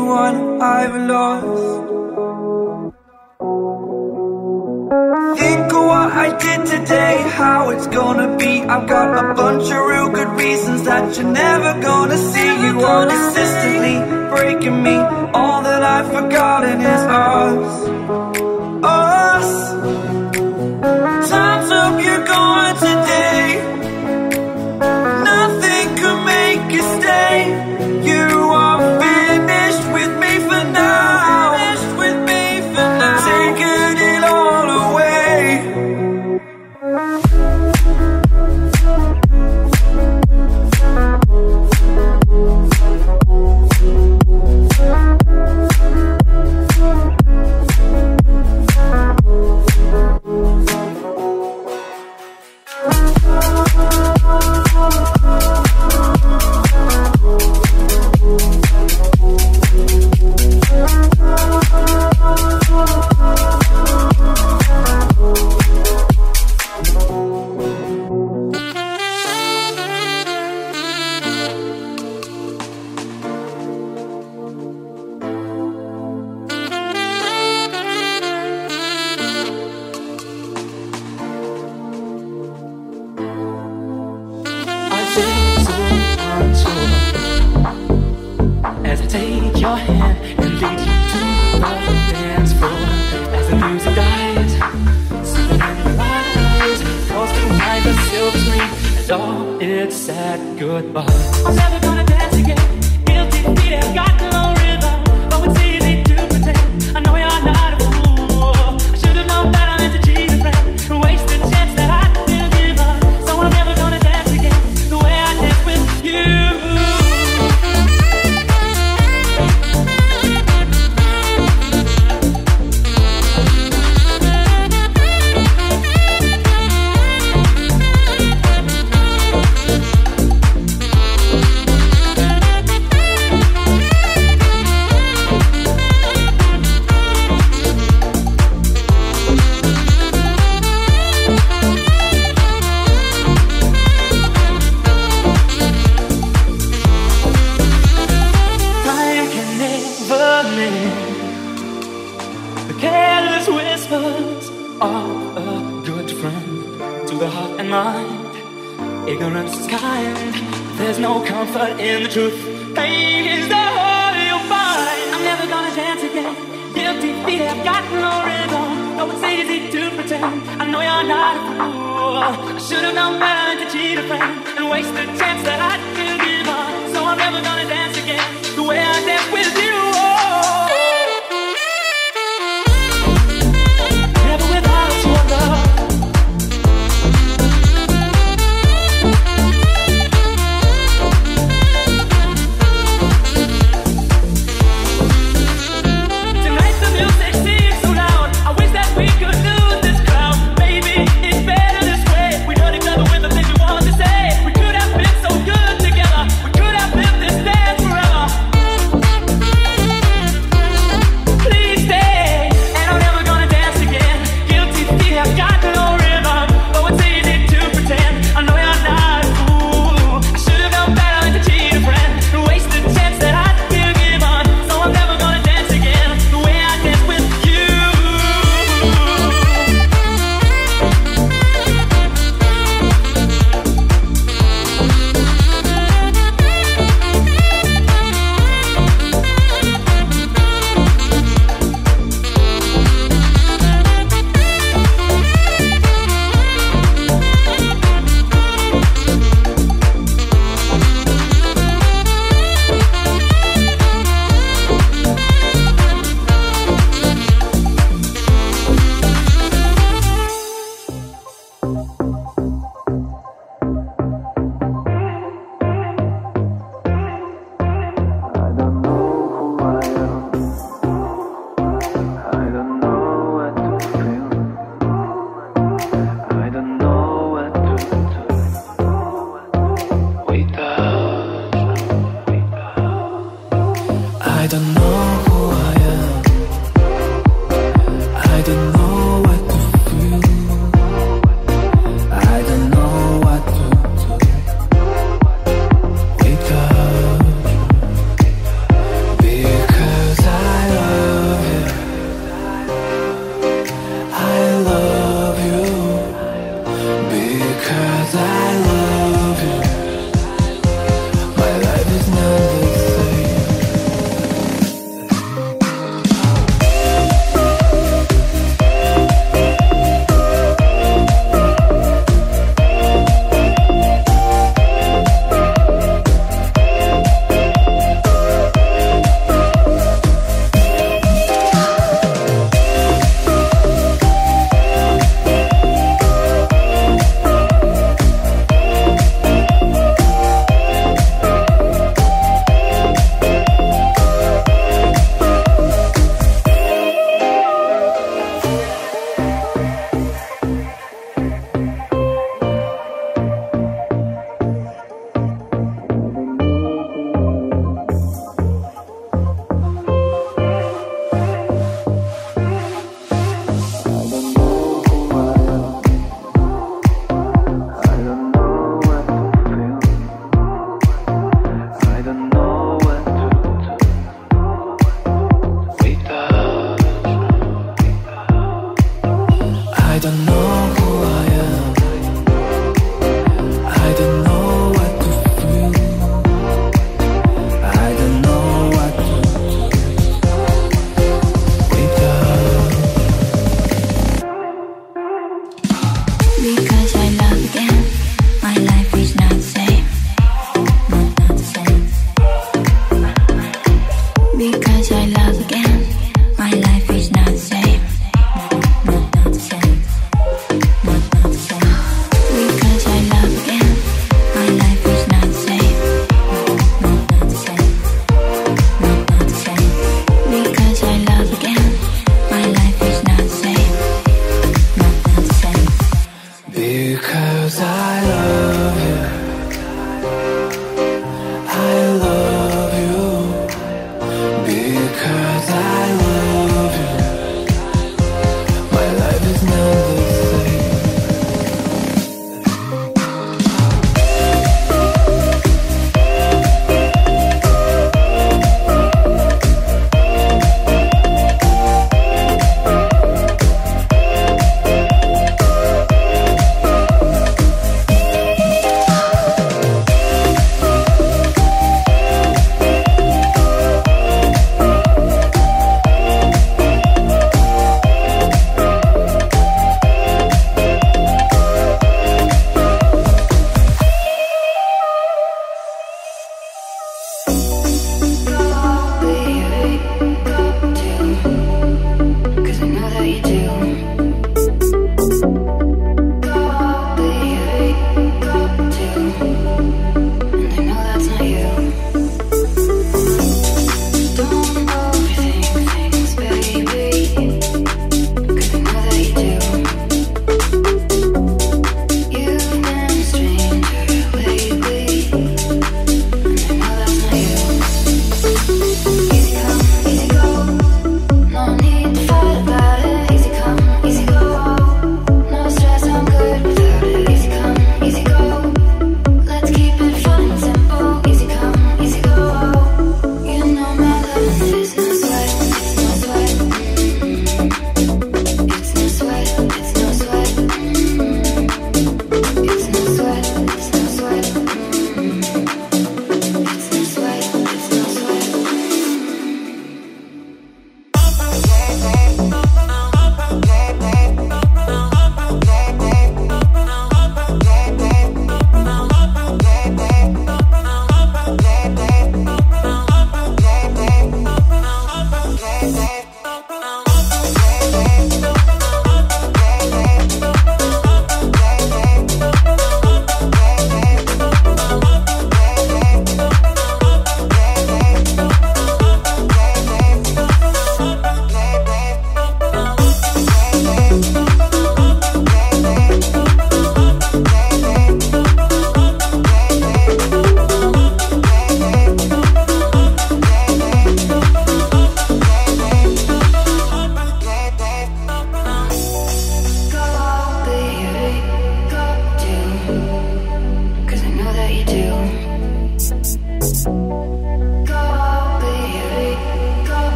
everyone I've lost. Think of what I did today, how it's gonna be. I've got a bunch of real good reasons that you're never gonna see. You are consistently breaking me. All that I've forgotten is us. Goodbye.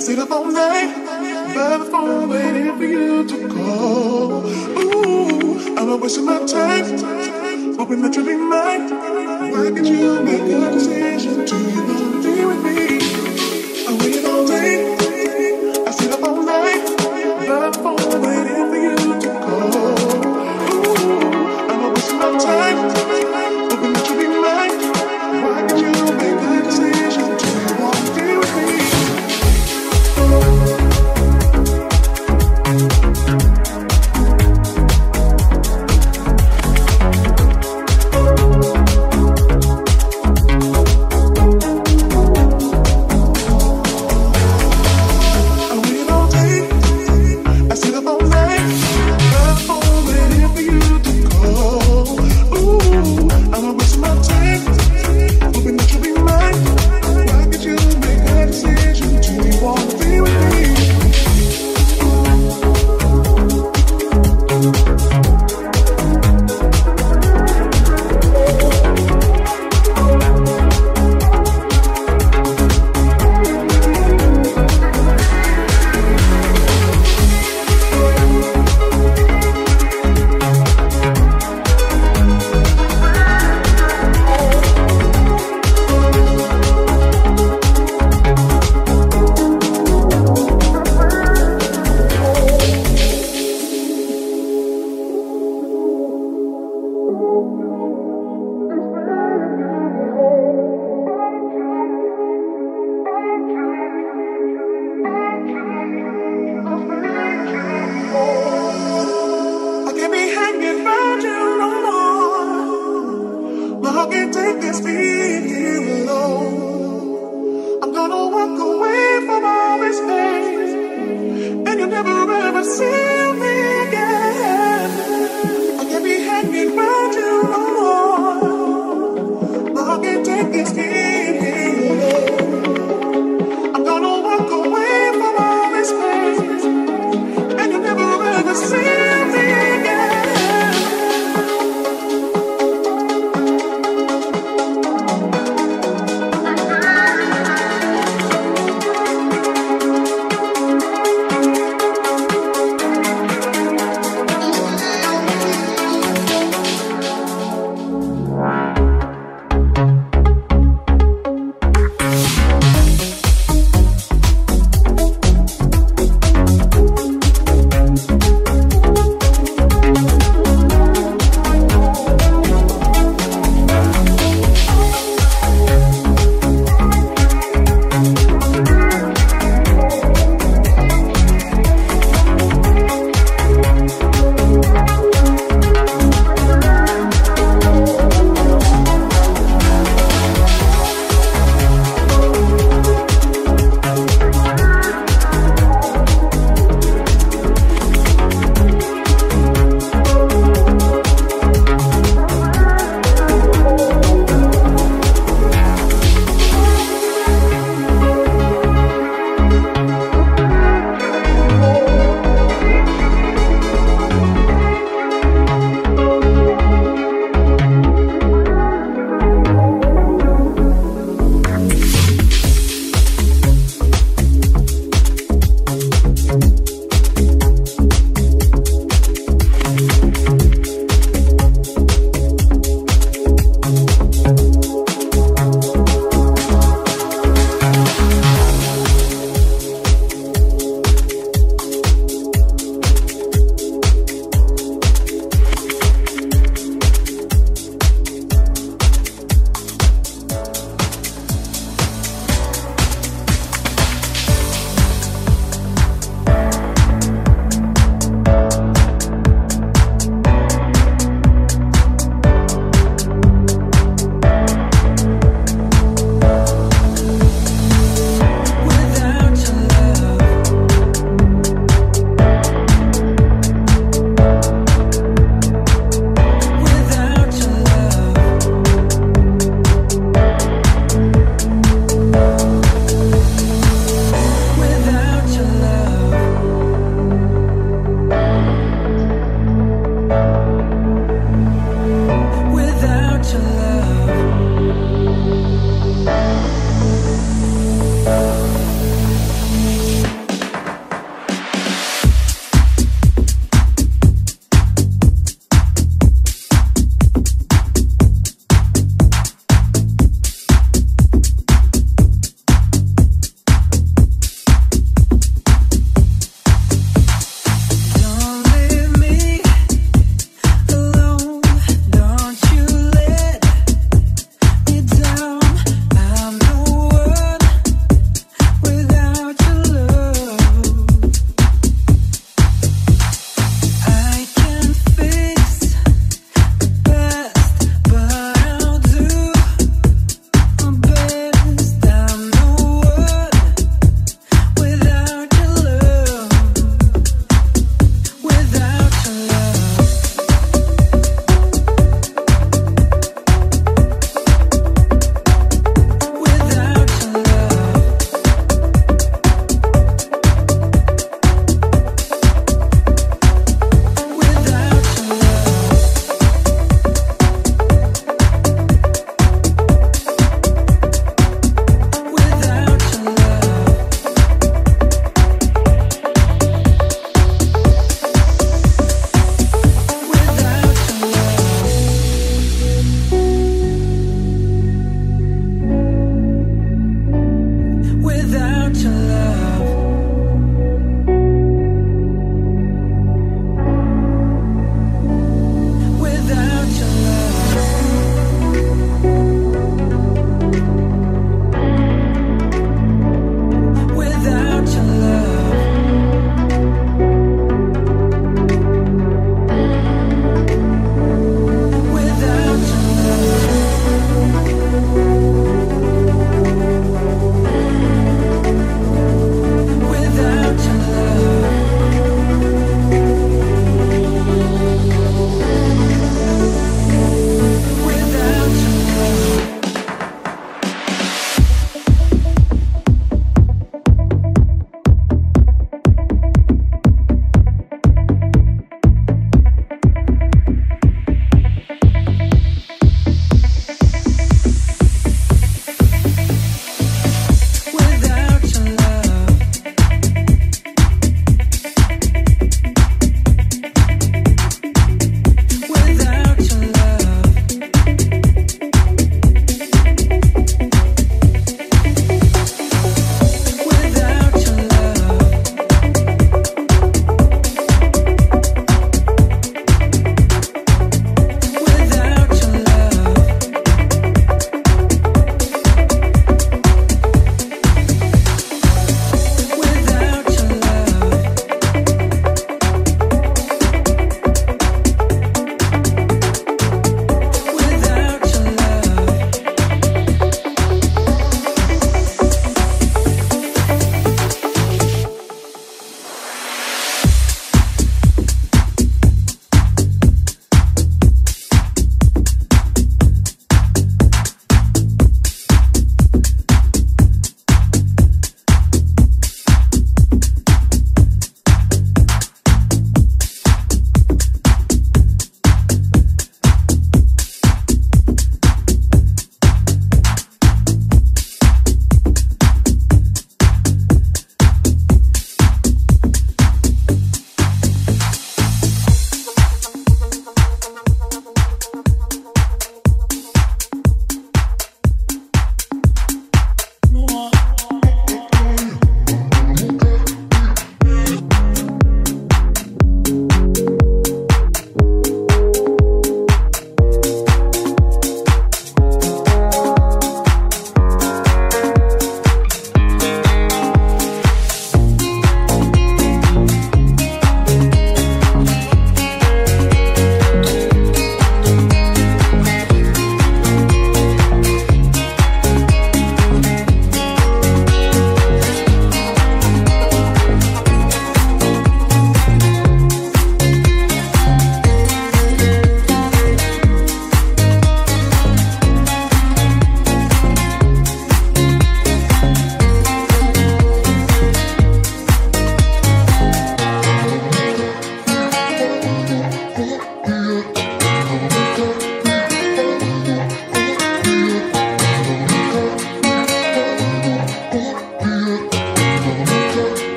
see up all night, by the phone waiting for you to call. Ooh, I'm a wishing my time, hoping that you'll be mine. Why can't you make a decision Do you wanna be with me?